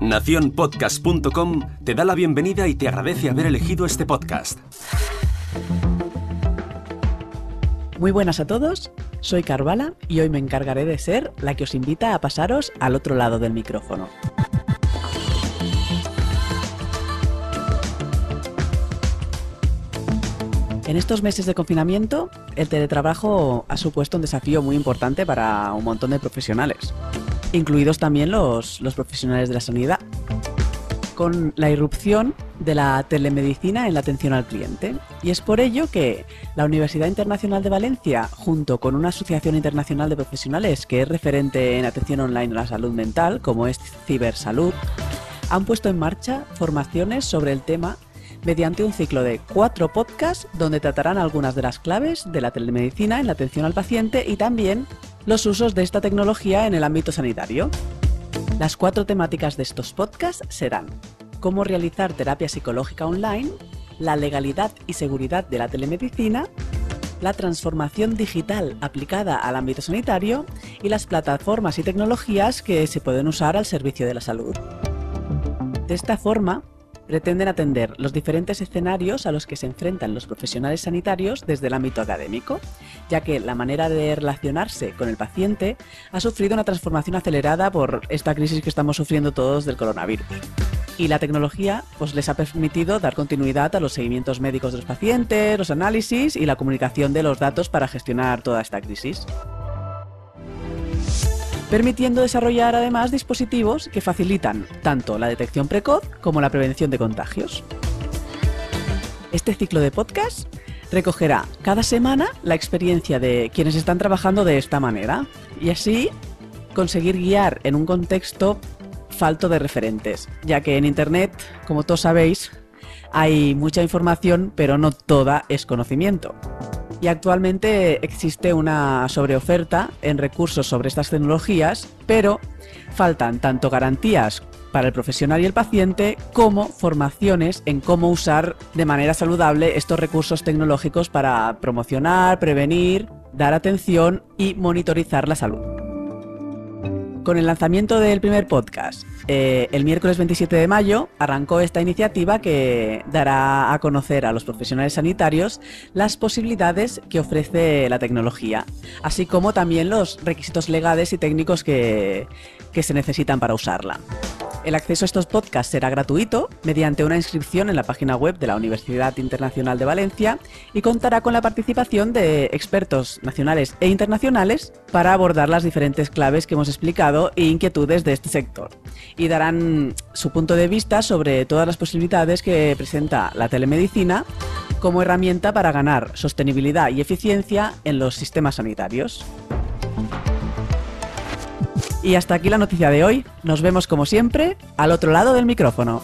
Naciónpodcast.com te da la bienvenida y te agradece haber elegido este podcast. Muy buenas a todos, soy Carvala y hoy me encargaré de ser la que os invita a pasaros al otro lado del micrófono. En estos meses de confinamiento, el teletrabajo ha supuesto un desafío muy importante para un montón de profesionales, incluidos también los, los profesionales de la sanidad, con la irrupción de la telemedicina en la atención al cliente. Y es por ello que la Universidad Internacional de Valencia, junto con una asociación internacional de profesionales que es referente en atención online a la salud mental, como es Cibersalud, han puesto en marcha formaciones sobre el tema mediante un ciclo de cuatro podcasts donde tratarán algunas de las claves de la telemedicina en la atención al paciente y también los usos de esta tecnología en el ámbito sanitario. Las cuatro temáticas de estos podcasts serán cómo realizar terapia psicológica online, la legalidad y seguridad de la telemedicina, la transformación digital aplicada al ámbito sanitario y las plataformas y tecnologías que se pueden usar al servicio de la salud. De esta forma, pretenden atender los diferentes escenarios a los que se enfrentan los profesionales sanitarios desde el ámbito académico, ya que la manera de relacionarse con el paciente ha sufrido una transformación acelerada por esta crisis que estamos sufriendo todos del coronavirus. Y la tecnología pues, les ha permitido dar continuidad a los seguimientos médicos de los pacientes, los análisis y la comunicación de los datos para gestionar toda esta crisis permitiendo desarrollar además dispositivos que facilitan tanto la detección precoz como la prevención de contagios. Este ciclo de podcast recogerá cada semana la experiencia de quienes están trabajando de esta manera y así conseguir guiar en un contexto falto de referentes, ya que en Internet, como todos sabéis, hay mucha información, pero no toda es conocimiento y actualmente existe una sobreoferta en recursos sobre estas tecnologías, pero faltan tanto garantías para el profesional y el paciente como formaciones en cómo usar de manera saludable estos recursos tecnológicos para promocionar, prevenir, dar atención y monitorizar la salud. Con el lanzamiento del primer podcast, eh, el miércoles 27 de mayo, arrancó esta iniciativa que dará a conocer a los profesionales sanitarios las posibilidades que ofrece la tecnología, así como también los requisitos legales y técnicos que, que se necesitan para usarla. El acceso a estos podcasts será gratuito mediante una inscripción en la página web de la Universidad Internacional de Valencia y contará con la participación de expertos nacionales e internacionales para abordar las diferentes claves que hemos explicado e inquietudes de este sector. Y darán su punto de vista sobre todas las posibilidades que presenta la telemedicina como herramienta para ganar sostenibilidad y eficiencia en los sistemas sanitarios. Y hasta aquí la noticia de hoy. Nos vemos como siempre al otro lado del micrófono.